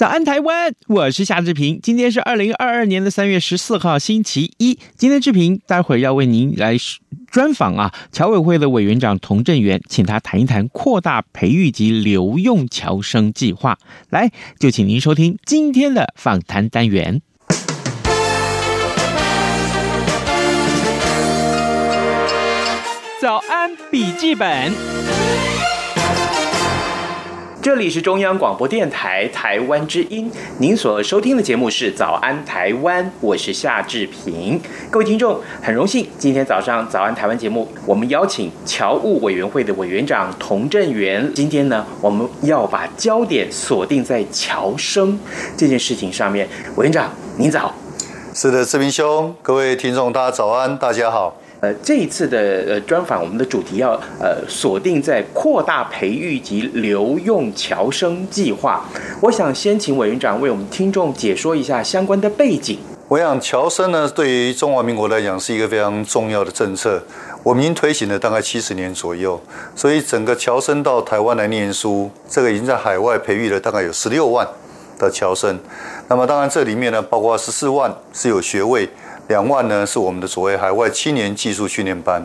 早安台湾，我是夏志平。今天是二零二二年的三月十四号，星期一。今天志平待会儿要为您来专访啊，侨委会的委员长童振源，请他谈一谈扩大培育及留用侨生计划。来，就请您收听今天的访谈单元。早安笔记本，这里是中央广播电台台湾之音，您所收听的节目是《早安台湾》，我是夏志平。各位听众，很荣幸今天早上《早安台湾》节目，我们邀请侨务委员会的委员长童振源。今天呢，我们要把焦点锁定在侨生这件事情上面。委员长，您早。是的，志平兄，各位听众，大家早安，大家好。呃，这一次的呃专访，我们的主题要呃锁定在扩大培育及留用侨生计划。我想先请委员长为我们听众解说一下相关的背景。我想侨生呢，对于中华民国来讲是一个非常重要的政策，我们已经推行了大概七十年左右，所以整个侨生到台湾来念书，这个已经在海外培育了大概有十六万的侨生。那么当然这里面呢，包括十四万是有学位。两万呢是我们的所谓海外青年技术训练班，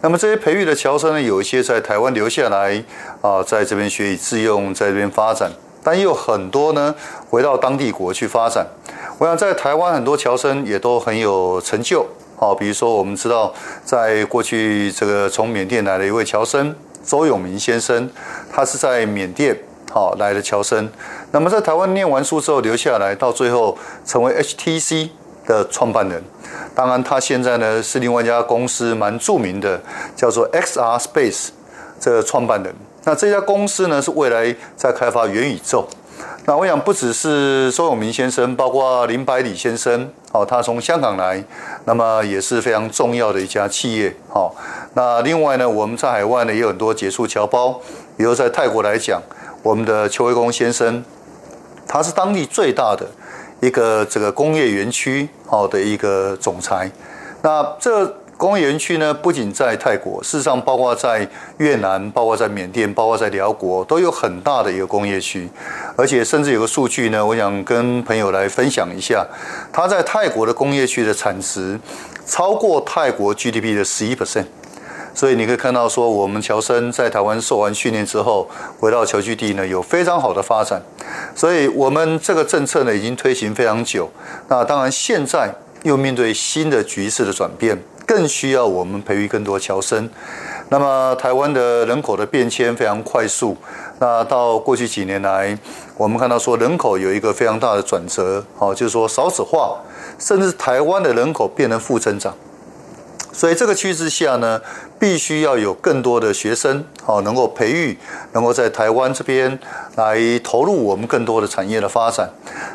那么这些培育的侨生呢，有一些在台湾留下来啊，在这边学以致用，在这边发展，但也有很多呢回到当地国去发展。我想在台湾很多侨生也都很有成就，好，比如说我们知道，在过去这个从缅甸来的一位侨生周永明先生，他是在缅甸好来的侨生，那么在台湾念完书之后留下来，到最后成为 HTC 的创办人。当然，他现在呢是另外一家公司蛮著名的，叫做 XR Space 这个创办人。那这家公司呢是未来在开发元宇宙。那我想不只是周永明先生，包括林百里先生，哦，他从香港来，那么也是非常重要的一家企业。好，那另外呢，我们在海外呢也有很多杰出侨胞，比如在泰国来讲，我们的邱维公先生，他是当地最大的。一个这个工业园区好的一个总裁，那这工业园区呢，不仅在泰国，事实上包括在越南、包括在缅甸、包括在寮国，都有很大的一个工业区，而且甚至有个数据呢，我想跟朋友来分享一下，它在泰国的工业区的产值超过泰国 GDP 的十一 percent。所以你可以看到，说我们侨生在台湾受完训练之后，回到侨居地呢，有非常好的发展。所以我们这个政策呢，已经推行非常久。那当然，现在又面对新的局势的转变，更需要我们培育更多侨生。那么，台湾的人口的变迁非常快速。那到过去几年来，我们看到说人口有一个非常大的转折，好，就是说少子化，甚至台湾的人口变成负增长。所以这个趋势下呢，必须要有更多的学生，好，能够培育，能够在台湾这边来投入我们更多的产业的发展。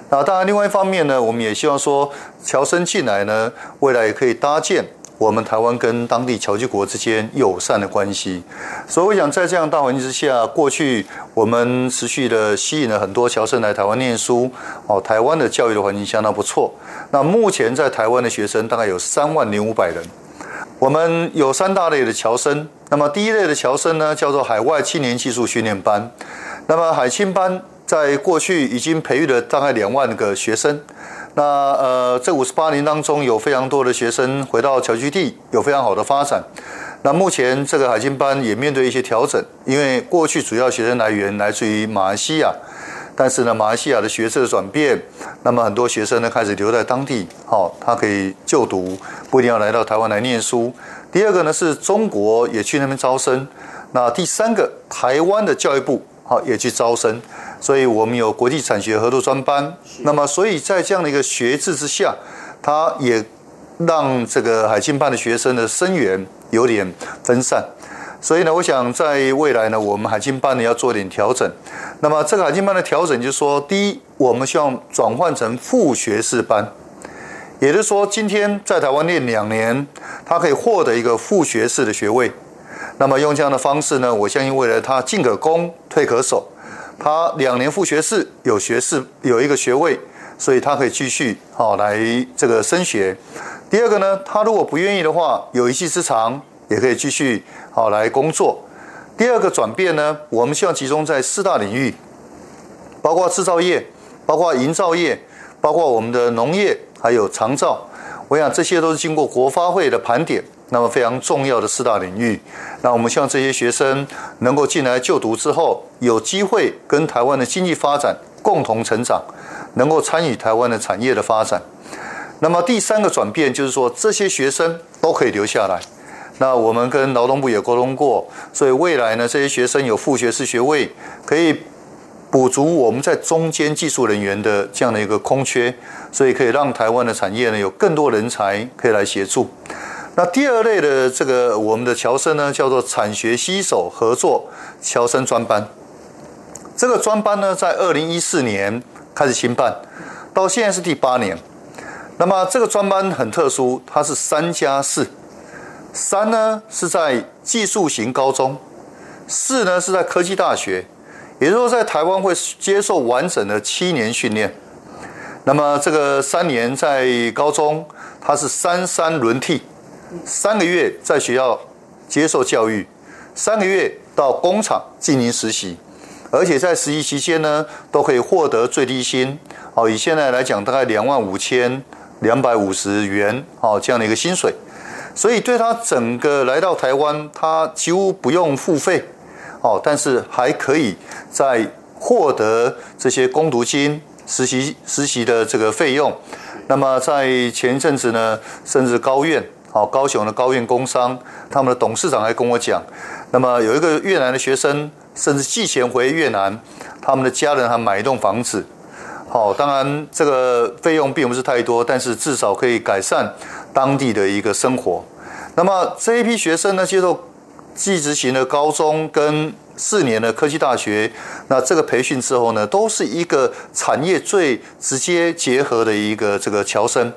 那当然，另外一方面呢，我们也希望说，侨生进来呢，未来也可以搭建我们台湾跟当地侨居国之间友善的关系。所以，我想在这样大环境之下，过去我们持续的吸引了很多侨生来台湾念书，哦，台湾的教育的环境相当不错。那目前在台湾的学生大概有三万零五百人。我们有三大类的侨生，那么第一类的侨生呢，叫做海外青年技术训练班。那么海青班在过去已经培育了大概两万个学生。那呃，这五十八年当中，有非常多的学生回到侨居地，有非常好的发展。那目前这个海青班也面对一些调整，因为过去主要学生来源来自于马来西亚。但是呢，马来西亚的学制的转变，那么很多学生呢开始留在当地，好，他可以就读，不一定要来到台湾来念书。第二个呢是中国也去那边招生，那第三个台湾的教育部好也去招生，所以我们有国际产学合作专班。那么所以在这样的一个学制之下，他也让这个海青班的学生的生源有点分散。所以呢，我想在未来呢，我们海青班呢要做点调整。那么这个海青班的调整就是说，第一，我们希望转换成副学士班，也就是说，今天在台湾念两年，他可以获得一个副学士的学位。那么用这样的方式呢，我相信未来他进可攻，退可守。他两年副学士有学士有一个学位，所以他可以继续好来这个升学。第二个呢，他如果不愿意的话，有一技之长。也可以继续好来工作。第二个转变呢，我们希望集中在四大领域，包括制造业、包括营造业、包括我们的农业，还有长照。我想这些都是经过国发会的盘点，那么非常重要的四大领域。那我们希望这些学生能够进来就读之后，有机会跟台湾的经济发展共同成长，能够参与台湾的产业的发展。那么第三个转变就是说，这些学生都可以留下来。那我们跟劳动部也沟通过，所以未来呢，这些学生有副学士学位，可以补足我们在中间技术人员的这样的一个空缺，所以可以让台湾的产业呢有更多人才可以来协助。那第二类的这个我们的侨生呢，叫做产学携手合作侨生专班。这个专班呢，在二零一四年开始兴办，到现在是第八年。那么这个专班很特殊，它是三加四。三呢是在技术型高中，四呢是在科技大学，也就是说在台湾会接受完整的七年训练。那么这个三年在高中，它是三三轮替，三个月在学校接受教育，三个月到工厂进行实习，而且在实习期间呢都可以获得最低薪，哦，以现在来讲大概两万五千两百五十元，哦，这样的一个薪水。所以对他整个来到台湾，他几乎不用付费，哦，但是还可以在获得这些工读金、实习实习的这个费用。那么在前一阵子呢，甚至高院，哦，高雄的高院工商，他们的董事长还跟我讲，那么有一个越南的学生，甚至寄钱回越南，他们的家人还买一栋房子。好，当然这个费用并不是太多，但是至少可以改善当地的一个生活。那么这一批学生呢，接受技职型的高中跟四年的科技大学，那这个培训之后呢，都是一个产业最直接结合的一个这个侨生，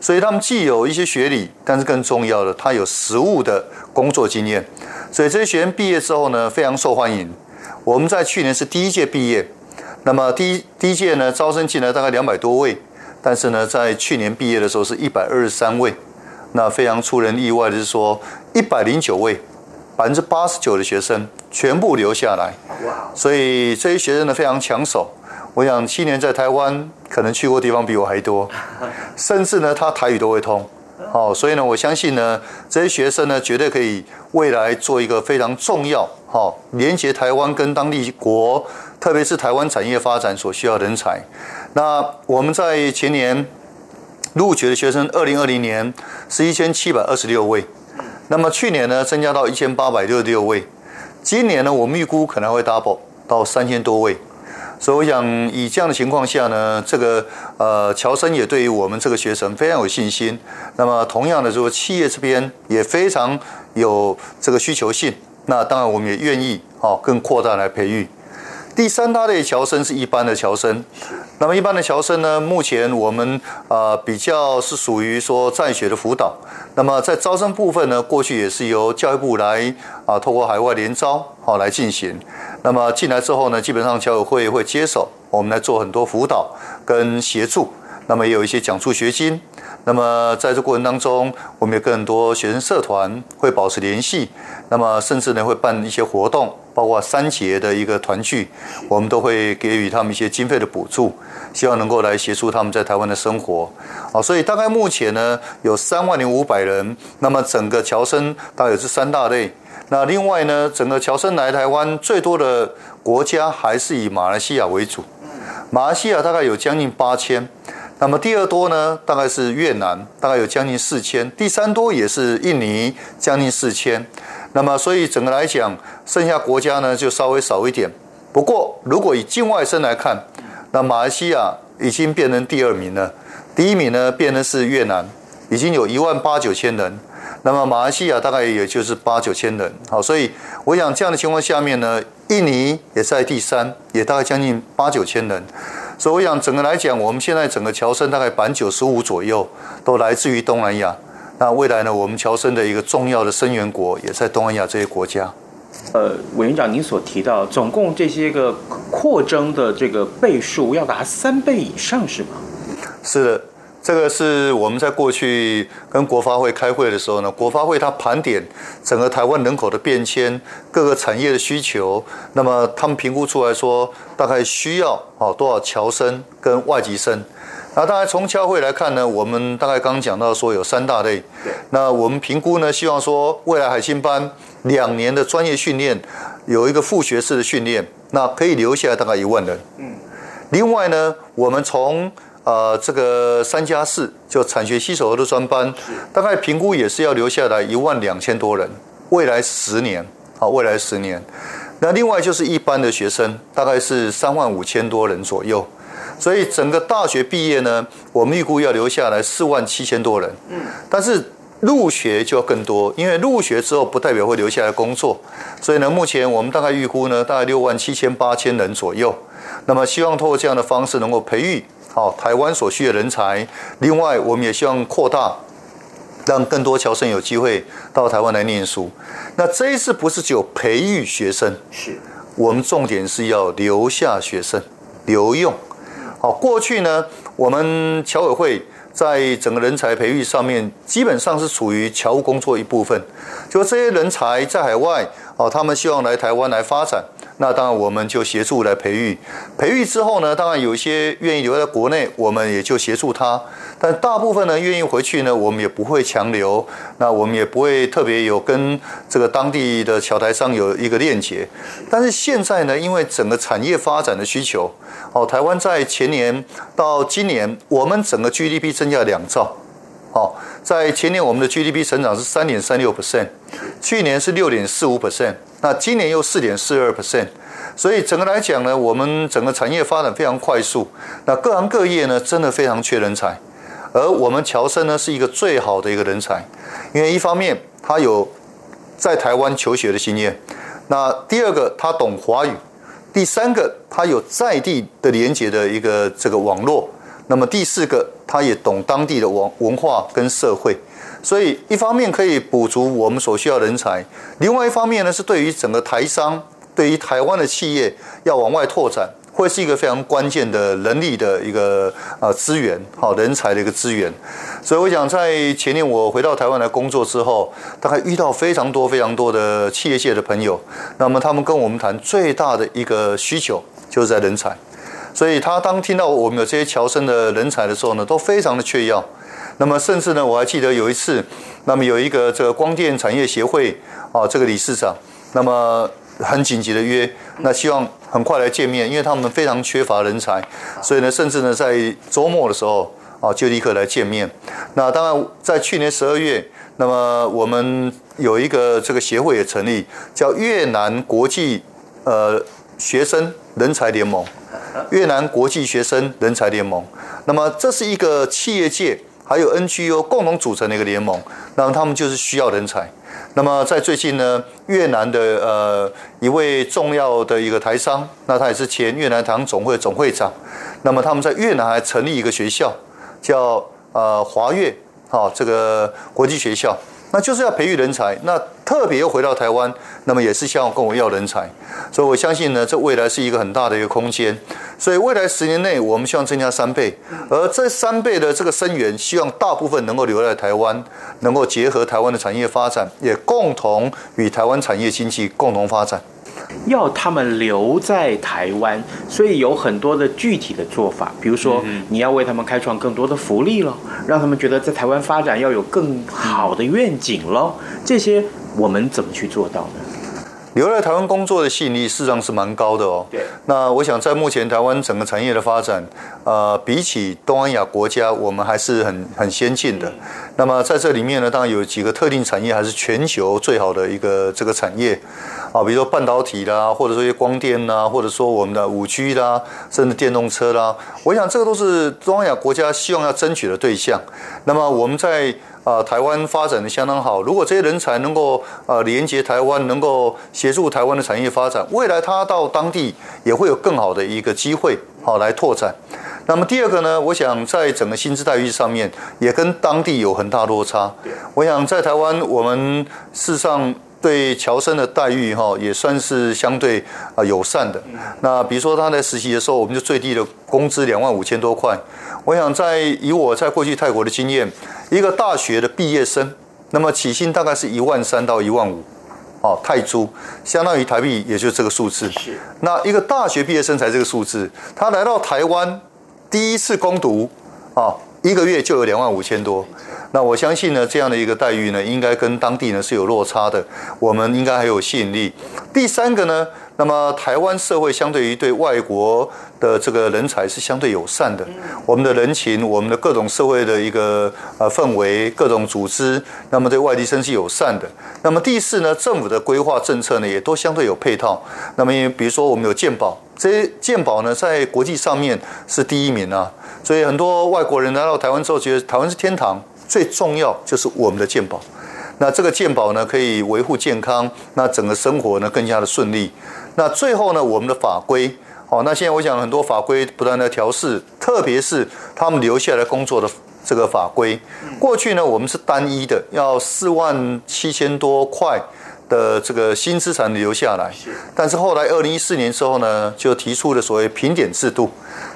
所以他们既有一些学历，但是更重要的，他有实务的工作经验，所以这些学员毕业之后呢，非常受欢迎。我们在去年是第一届毕业。那么第一第一届呢，招生进来大概两百多位，但是呢，在去年毕业的时候是一百二十三位，那非常出人意外的是说，一百零九位，百分之八十九的学生全部留下来，哇所以这些学生呢非常抢手。我想七年在台湾，可能去过地方比我还多，甚至呢他台语都会通。哦，所以呢，我相信呢，这些学生呢，绝对可以未来做一个非常重要，好，连接台湾跟当地国，特别是台湾产业发展所需要人才。那我们在前年录取的学生，二零二零年是一千七百二十六位，那么去年呢，增加到一千八百六十六位，今年呢，我们预估可能会 double 到三千多位。所以我想，以这样的情况下呢，这个呃，侨生也对于我们这个学生非常有信心。那么，同样的说，企业这边也非常有这个需求性。那当然，我们也愿意哦，更扩大来培育。第三大类侨生是一般的侨生。那么一般的侨生呢，目前我们啊、比较是属于说在学的辅导。那么在招生部分呢，过去也是由教育部来啊、透过海外联招好、哦、来进行。那么进来之后呢，基本上侨委会会接手，我们来做很多辅导跟协助。那么也有一些奖助学金。那么在这过程当中，我们有更多学生社团会保持联系。那么甚至呢会办一些活动，包括三节的一个团聚，我们都会给予他们一些经费的补助，希望能够来协助他们在台湾的生活。好，所以大概目前呢有三万零五百人。那么整个侨生大概有这三大类。那另外呢，整个侨生来台湾最多的国家还是以马来西亚为主，马来西亚大概有将近八千。那么第二多呢，大概是越南，大概有将近四千；第三多也是印尼，将近四千。那么所以整个来讲，剩下国家呢就稍微少一点。不过如果以境外生来看，那马来西亚已经变成第二名了，第一名呢变成是越南，已经有一万八九千人，那么马来西亚大概也就是八九千人，好，所以我想这样的情况下面呢，印尼也在第三，也大概将近八九千人，所以我想整个来讲，我们现在整个侨生大概百分之九十五左右都来自于东南亚，那未来呢，我们侨生的一个重要的生源国也在东南亚这些国家。呃，委员长，您所提到总共这些个扩增的这个倍数要达三倍以上，是吗？是的。这个是我们在过去跟国发会开会的时候呢，国发会它盘点整个台湾人口的变迁、各个产业的需求，那么他们评估出来说，大概需要哦多少侨生跟外籍生。那当然从侨会来看呢，我们大概刚刚讲到说有三大类。那我们评估呢，希望说未来海星班两年的专业训练有一个副学士的训练，那可以留下来大概一万人。嗯。另外呢，我们从呃，这个三加四就产学携手合作专班，大概评估也是要留下来一万两千多人，未来十年，好，未来十年。那另外就是一般的学生，大概是三万五千多人左右。所以整个大学毕业呢，我们预估要留下来四万七千多人。嗯，但是入学就要更多，因为入学之后不代表会留下来工作。所以呢，目前我们大概预估呢，大概六万七千八千人左右。那么希望通过这样的方式能够培育。好，台湾所需的人才。另外，我们也希望扩大，让更多侨生有机会到台湾来念书。那这一次不是只有培育学生，是我们重点是要留下学生，留用。好，过去呢，我们侨委会在整个人才培育上面，基本上是处于侨务工作一部分。就这些人才在海外，哦，他们希望来台湾来发展。那当然，我们就协助来培育。培育之后呢，当然有一些愿意留在国内，我们也就协助他。但大部分呢，愿意回去呢，我们也不会强留。那我们也不会特别有跟这个当地的侨台商有一个链接。但是现在呢，因为整个产业发展的需求，哦，台湾在前年到今年，我们整个 GDP 增加两兆。哦，在前年我们的 GDP 成长是三点三六 percent，去年是六点四五 percent。那今年又四点四二 percent，所以整个来讲呢，我们整个产业发展非常快速。那各行各业呢，真的非常缺人才，而我们乔生呢是一个最好的一个人才，因为一方面他有在台湾求学的经验，那第二个他懂华语，第三个他有在地的连接的一个这个网络，那么第四个他也懂当地的文文化跟社会。所以，一方面可以补足我们所需要人才，另外一方面呢，是对于整个台商，对于台湾的企业要往外拓展，会是一个非常关键的人力的一个呃资源，好人才的一个资源。所以，我想在前年我回到台湾来工作之后，大概遇到非常多非常多的企业界的朋友，那么他们跟我们谈最大的一个需求就是在人才。所以他当听到我们有这些侨生的人才的时候呢，都非常的缺要。那么甚至呢，我还记得有一次，那么有一个这个光电产业协会啊，这个理事长，那么很紧急的约，那希望很快来见面，因为他们非常缺乏人才，所以呢，甚至呢在周末的时候啊，就立刻来见面。那当然，在去年十二月，那么我们有一个这个协会也成立，叫越南国际呃学生人才联盟，越南国际学生人才联盟。那么这是一个企业界。还有 NGO 共同组成的一个联盟，那么他们就是需要人才。那么在最近呢，越南的呃一位重要的一个台商，那他也是前越南台商总会总会长。那么他们在越南还成立一个学校，叫呃华越，好这个国际学校。那就是要培育人才，那特别又回到台湾，那么也是希望跟我要人才，所以我相信呢，这未来是一个很大的一个空间。所以未来十年内，我们希望增加三倍，而这三倍的这个生源，希望大部分能够留在台湾，能够结合台湾的产业发展，也共同与台湾产业经济共同发展。要他们留在台湾，所以有很多的具体的做法，比如说你要为他们开创更多的福利了，让他们觉得在台湾发展要有更好的愿景喽。这些我们怎么去做到呢？留在台湾工作的吸引力事实上是蛮高的哦。对。那我想在目前台湾整个产业的发展，呃，比起东南亚国家，我们还是很很先进的。那么在这里面呢，当然有几个特定产业还是全球最好的一个这个产业啊，比如说半导体啦，或者说一些光电啦，或者说我们的五 G 啦，甚至电动车啦。我想这个都是东南亚国家希望要争取的对象。那么我们在。啊，台湾发展的相当好。如果这些人才能够呃连接台湾，能够协助台湾的产业发展，未来他到当地也会有更好的一个机会，好来拓展。那么第二个呢，我想在整个薪资待遇上面也跟当地有很大落差。我想在台湾，我们事实上对侨生的待遇哈也算是相对啊友善的。那比如说他在实习的时候，我们就最低的工资两万五千多块。我想在以我在过去泰国的经验。一个大学的毕业生，那么起薪大概是一万三到一万五，哦，泰铢，相当于台币，也就是这个数字。是。那一个大学毕业生才这个数字，他来到台湾第一次攻读，啊，一个月就有两万五千多。那我相信呢，这样的一个待遇呢，应该跟当地呢是有落差的。我们应该还有吸引力。第三个呢？那么台湾社会相对于对外国的这个人才是相对友善的，我们的人情，我们的各种社会的一个呃氛围，各种组织，那么对外地生是友善的。那么第四呢，政府的规划政策呢也都相对有配套。那么因为比如说我们有健保，这些健保呢在国际上面是第一名啊，所以很多外国人来到台湾之后觉得台湾是天堂，最重要就是我们的健保。那这个健保呢可以维护健康，那整个生活呢更加的顺利。那最后呢，我们的法规，好，那现在我想很多法规不断的调试，特别是他们留下来工作的这个法规。过去呢，我们是单一的，要四万七千多块的这个新资产留下来。但是后来二零一四年之后呢，就提出了所谓评点制度。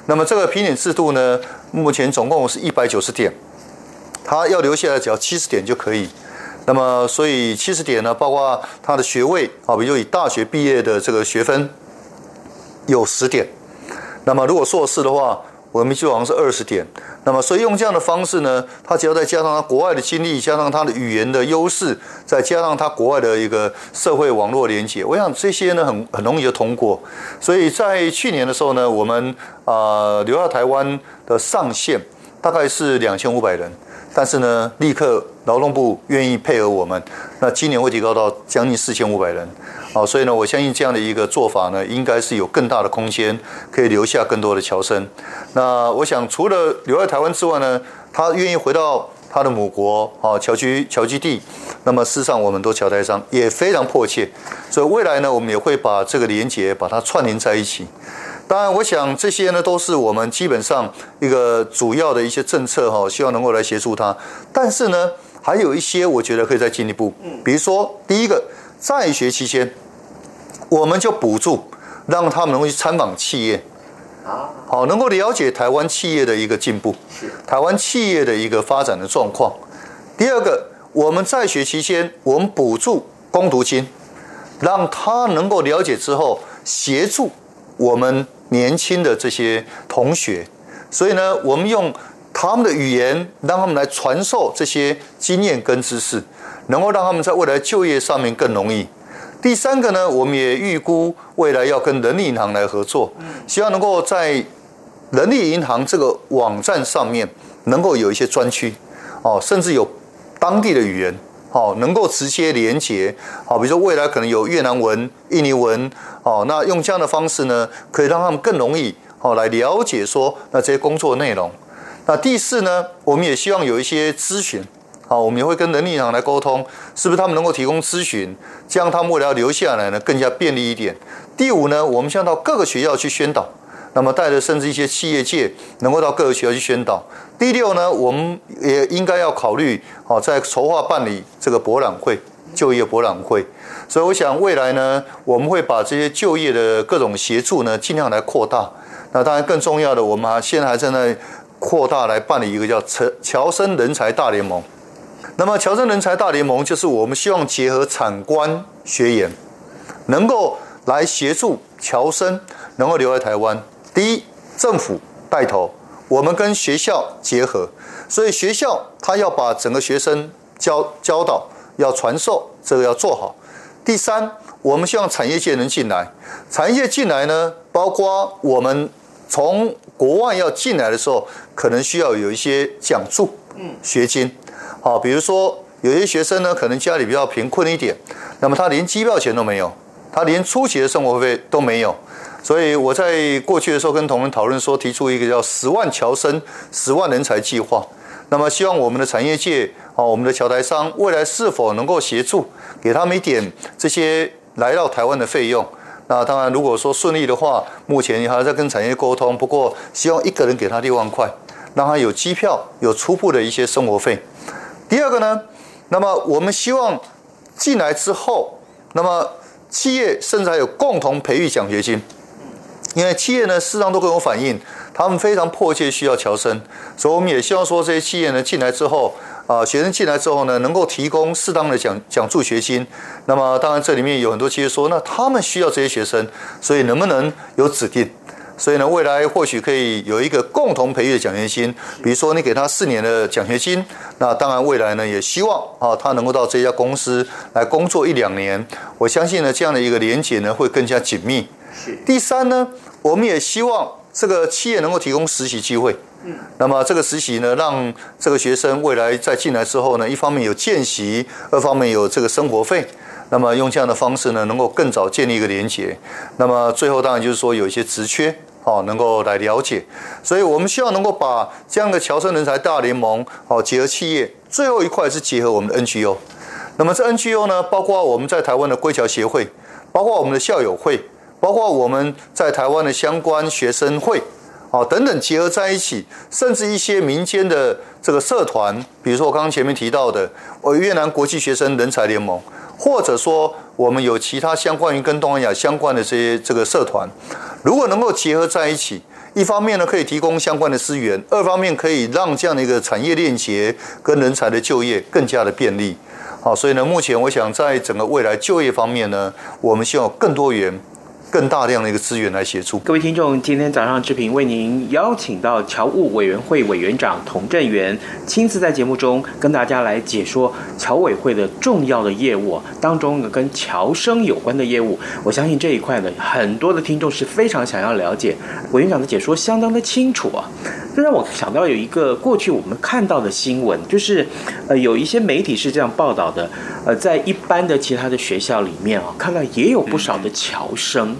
那么这个评点制度呢，目前总共是一百九十点，他要留下来只要七十点就可以。那么，所以七十点呢，包括他的学位啊，比如以大学毕业的这个学分有十点。那么，如果硕士的话，我们就好像是二十点。那么，所以用这样的方式呢，他只要再加上他国外的经历，加上他的语言的优势，再加上他国外的一个社会网络连接，我想这些呢，很很容易就通过。所以在去年的时候呢，我们啊、留在台湾的上限大概是两千五百人。但是呢，立刻劳动部愿意配合我们，那今年会提高到将近四千五百人，啊，所以呢，我相信这样的一个做法呢，应该是有更大的空间，可以留下更多的侨生。那我想，除了留在台湾之外呢，他愿意回到他的母国，啊，侨居侨居地，那么事实上，我们都侨台商也非常迫切，所以未来呢，我们也会把这个连结把它串联在一起。当然，我想这些呢都是我们基本上一个主要的一些政策哈，希望能够来协助他。但是呢，还有一些我觉得可以再进一步，比如说第一个，在学期间，我们就补助让他们能够去参访企业，好，能够了解台湾企业的一个进步，台湾企业的一个发展的状况。第二个，我们在学期间，我们补助攻读金，让他能够了解之后协助。我们年轻的这些同学，所以呢，我们用他们的语言，让他们来传授这些经验跟知识，能够让他们在未来就业上面更容易。第三个呢，我们也预估未来要跟人力银行来合作，希望能够在人力银行这个网站上面能够有一些专区，哦，甚至有当地的语言。好，能够直接连接，好，比如说未来可能有越南文、印尼文，哦，那用这样的方式呢，可以让他们更容易，好来了解说那这些工作内容。那第四呢，我们也希望有一些咨询，好，我们也会跟人力银行来沟通，是不是他们能够提供咨询，这样他们未来留下来呢更加便利一点。第五呢，我们想到各个学校去宣导。那么带着甚至一些企业界能够到各个学校去宣导。第六呢，我们也应该要考虑，好，在筹划办理这个博览会，就业博览会。所以我想未来呢，我们会把这些就业的各种协助呢，尽量来扩大。那当然更重要的，我们还现在还在那扩大来办理一个叫侨侨生人才大联盟。那么侨生人才大联盟就是我们希望结合产官学研，能够来协助侨生能够留在台湾。第一，政府带头，我们跟学校结合，所以学校他要把整个学生教教导，要传授，这个要做好。第三，我们希望产业界能进来。产业界进来呢，包括我们从国外要进来的时候，可能需要有一些奖助，嗯，学金。好，比如说有些学生呢，可能家里比较贫困一点，那么他连机票钱都没有，他连初期的生活费都没有。所以我在过去的时候跟同仁讨论说，提出一个叫“十万侨生、十万人才”计划。那么希望我们的产业界啊，我们的侨台商未来是否能够协助，给他们一点这些来到台湾的费用？那当然，如果说顺利的话，目前还在跟产业沟通。不过希望一个人给他六万块，让他有机票，有初步的一些生活费。第二个呢，那么我们希望进来之后，那么企业甚至还有共同培育奖学金。因为企业呢，事实上都跟我反映，他们非常迫切需要侨生，所以我们也希望说，这些企业呢进来之后，啊，学生进来之后呢，能够提供适当的奖奖助学金。那么，当然这里面有很多企业说，那他们需要这些学生，所以能不能有指定？所以呢，未来或许可以有一个共同培育的奖学金，比如说你给他四年的奖学金，那当然未来呢也希望啊他能够到这家公司来工作一两年。我相信呢这样的一个连结呢会更加紧密。第三呢，我们也希望这个企业能够提供实习机会。嗯，那么这个实习呢，让这个学生未来在进来之后呢，一方面有见习，二方面有这个生活费。那么用这样的方式呢，能够更早建立一个连结。那么最后当然就是说有一些职缺，哦，能够来了解。所以我们希望能够把这样的侨生人才大联盟，哦，结合企业。最后一块是结合我们的 NGO。那么这 NGO 呢，包括我们在台湾的归侨协会，包括我们的校友会。包括我们在台湾的相关学生会，啊等等结合在一起，甚至一些民间的这个社团，比如说我刚刚前面提到的，呃越南国际学生人才联盟，或者说我们有其他相关于跟东南亚相关的这些这个社团，如果能够结合在一起，一方面呢可以提供相关的资源，二方面可以让这样的一个产业链接跟人才的就业更加的便利。好，所以呢，目前我想在整个未来就业方面呢，我们希望更多元。更大量的一个资源来协助各位听众。今天早上志平为您邀请到侨务委员会委员长童振源，亲自在节目中跟大家来解说侨委会的重要的业务当中呢跟侨生有关的业务。我相信这一块呢，很多的听众是非常想要了解。委员长的解说相当的清楚啊，这让我想到有一个过去我们看到的新闻，就是呃有一些媒体是这样报道的，呃在一般的其他的学校里面啊，看到也有不少的侨生。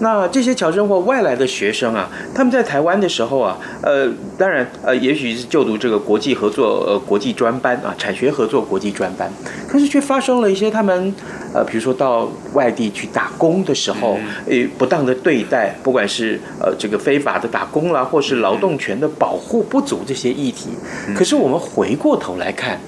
那这些侨生或外来的学生啊，他们在台湾的时候啊，呃，当然，呃，也许是就读这个国际合作呃国际专班啊，产学合作国际专班，可是却发生了一些他们呃，比如说到外地去打工的时候，呃，不当的对待，不管是呃这个非法的打工啦，或是劳动权的保护不足这些议题，可是我们回过头来看。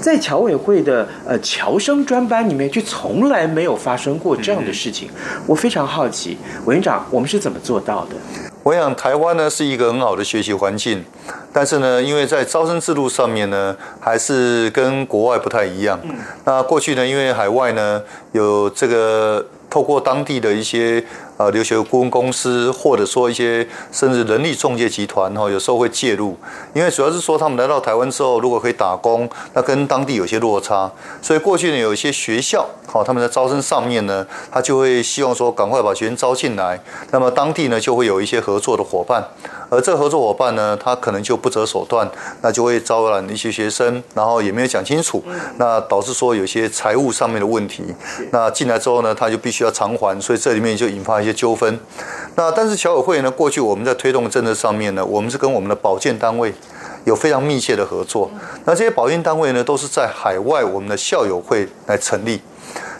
在侨委会的呃侨生专班里面，却从来没有发生过这样的事情。我非常好奇，委员长，我们是怎么做到的？我想台湾呢是一个很好的学习环境，但是呢，因为在招生制度上面呢，还是跟国外不太一样。那过去呢，因为海外呢有这个透过当地的一些。呃，留学顾问公司，或者说一些甚至人力中介集团哈，有时候会介入，因为主要是说他们来到台湾之后，如果可以打工，那跟当地有些落差，所以过去呢，有一些学校，好，他们在招生上面呢，他就会希望说赶快把学生招进来，那么当地呢就会有一些合作的伙伴，而这合作伙伴呢，他可能就不择手段，那就会招揽一些学生，然后也没有讲清楚，那导致说有些财务上面的问题，那进来之后呢，他就必须要偿还，所以这里面就引发。一些纠纷，那但是侨委会呢？过去我们在推动政策上面呢，我们是跟我们的保健单位有非常密切的合作。那这些保健单位呢，都是在海外我们的校友会来成立。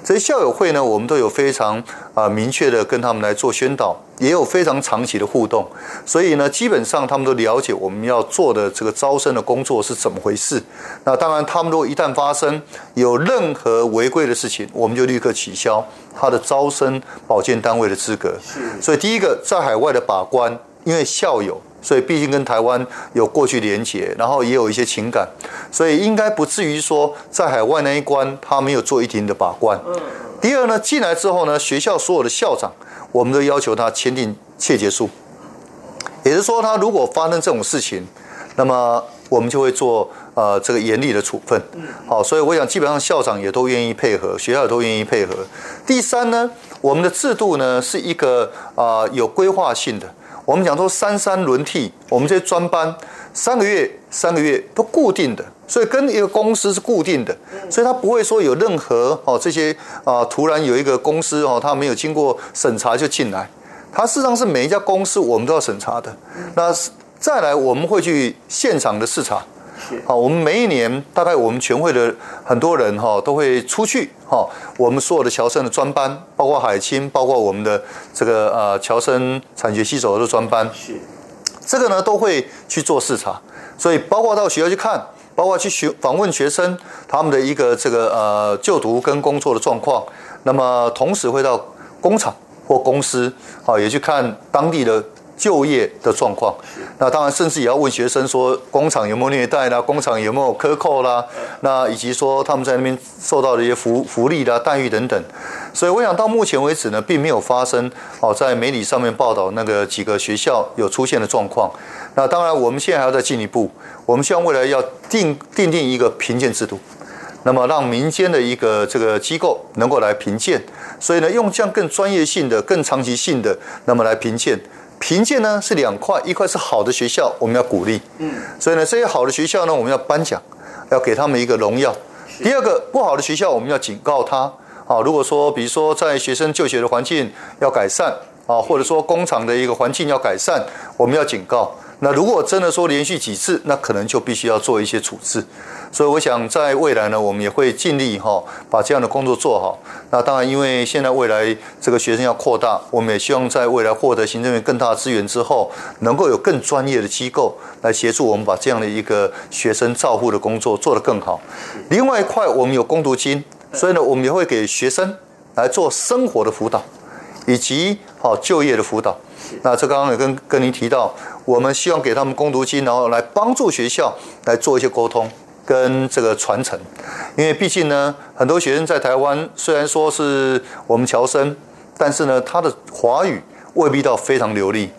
这些校友会呢，我们都有非常啊明确的跟他们来做宣导，也有非常长期的互动，所以呢，基本上他们都了解我们要做的这个招生的工作是怎么回事。那当然，他们如果一旦发生有任何违规的事情，我们就立刻取消他的招生保健单位的资格。所以第一个在海外的把关，因为校友。所以毕竟跟台湾有过去连结，然后也有一些情感，所以应该不至于说在海外那一关他没有做一定的把关。第二呢，进来之后呢，学校所有的校长，我们都要求他签订切结书，也就是说，他如果发生这种事情，那么我们就会做呃这个严厉的处分。好，所以我想基本上校长也都愿意配合，学校也都愿意配合。第三呢，我们的制度呢是一个啊、呃、有规划性的。我们讲说三三轮替，我们这些专班三个月三个月都固定的，所以跟一个公司是固定的，所以它不会说有任何哦这些啊突然有一个公司哦它没有经过审查就进来，它事实上是每一家公司我们都要审查的。那再来我们会去现场的视察。好，我们每一年大概我们全会的很多人哈都会出去哈，我们所有的侨生的专班，包括海清，包括我们的这个呃侨生产学携手的专班，是这个呢都会去做视察，所以包括到学校去看，包括去学访问学生他们的一个这个呃就读跟工作的状况，那么同时会到工厂或公司啊也去看当地的。就业的状况，那当然甚至也要问学生说，工厂有没有虐待啦，工厂有没有克扣啦，那以及说他们在那边受到的一些福福利啦、待遇等等。所以我想到目前为止呢，并没有发生哦，在媒体上面报道那个几个学校有出现的状况。那当然，我们现在还要再进一步，我们希望未来要定定定一个评鉴制度，那么让民间的一个这个机构能够来评鉴。所以呢，用这样更专业性的、更长期性的，那么来评鉴。评鉴呢是两块，一块是好的学校，我们要鼓励，嗯，所以呢，这些好的学校呢，我们要颁奖，要给他们一个荣耀。第二个不好的学校，我们要警告他，啊，如果说比如说在学生就学的环境要改善，啊，或者说工厂的一个环境要改善，我们要警告。那如果真的说连续几次，那可能就必须要做一些处置。所以我想，在未来呢，我们也会尽力哈，把这样的工作做好。那当然，因为现在未来这个学生要扩大，我们也希望在未来获得行政院更大的资源之后，能够有更专业的机构来协助我们把这样的一个学生照护的工作做得更好。另外一块，我们有工读金，所以呢，我们也会给学生来做生活的辅导，以及好就业的辅导。那这刚刚也跟跟您提到，我们希望给他们攻读金，然后来帮助学校来做一些沟通。跟这个传承，因为毕竟呢，很多学生在台湾虽然说是我们侨生，但是呢，他的华语未必到非常流利，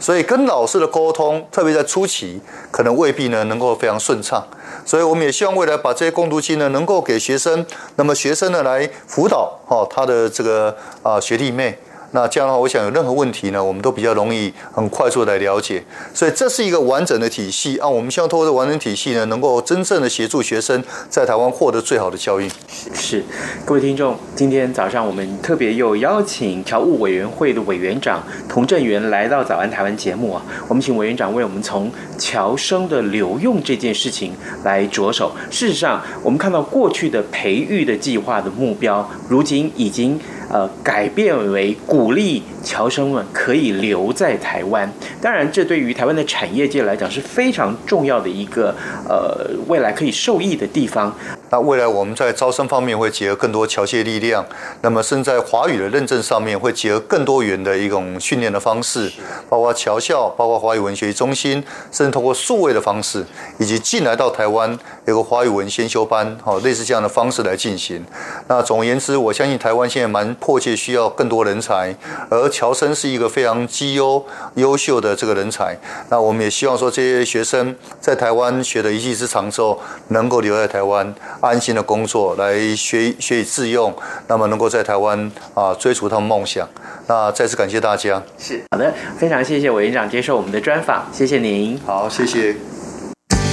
所以跟老师的沟通，特别在初期，可能未必呢能够非常顺畅。所以我们也希望未来把这些工读机呢，能够给学生，那么学生呢来辅导哦他的这个啊学弟妹。那这样的话，我想有任何问题呢，我们都比较容易很快速的来了解，所以这是一个完整的体系啊。我们希望通过这完整体系呢，能够真正的协助学生在台湾获得最好的教育。是，各位听众，今天早上我们特别又邀请侨务委员会的委员长童振源来到早安台湾节目啊。我们请委员长为我们从侨生的留用这件事情来着手。事实上，我们看到过去的培育的计划的目标，如今已经。呃，改变为鼓励侨生们可以留在台湾。当然，这对于台湾的产业界来讲是非常重要的一个呃未来可以受益的地方。那未来我们在招生方面会结合更多侨界力量，那么甚至在华语的认证上面会结合更多元的一种训练的方式，包括侨校，包括华语文学中心，甚至通过数位的方式，以及进来到台湾有个华语文先修班，好，类似这样的方式来进行。那总而言之，我相信台湾现在蛮迫切需要更多人才，而乔生是一个非常绩优、优秀的这个人才。那我们也希望说，这些学生在台湾学了一技之长之后，能够留在台湾。安心的工作，来学学以致用，那么能够在台湾啊追逐他们梦想。那再次感谢大家。是好的，非常谢谢委员长接受我们的专访，谢谢您。好，谢谢。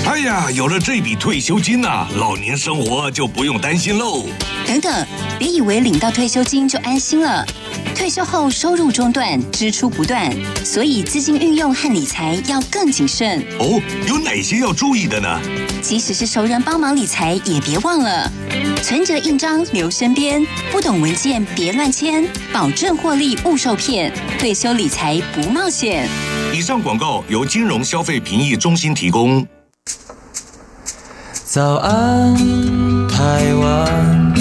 哎呀，有了这笔退休金呐、啊，老年生活就不用担心喽。等等，别以为领到退休金就安心了。退休后收入中断，支出不断，所以资金运用和理财要更谨慎。哦，有哪些要注意的呢？即使是熟人帮忙理财，也别忘了存折印章留身边，不懂文件别乱签，保证获利勿受骗。退休理财不冒险。以上广告由金融消费评议中心提供。早安，台湾，你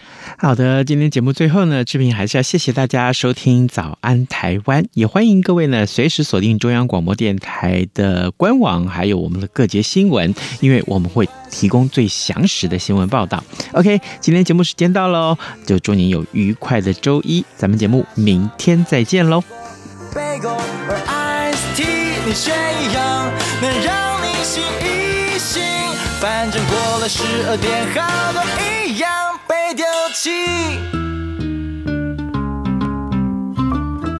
好的，今天节目最后呢，志平还是要谢谢大家收听《早安台湾》，也欢迎各位呢随时锁定中央广播电台的官网，还有我们的各节新闻，因为我们会提供最详实的新闻报道。OK，今天节目时间到喽，就祝您有愉快的周一，咱们节目明天再见喽。反正过了十二点，好多一样丢弃。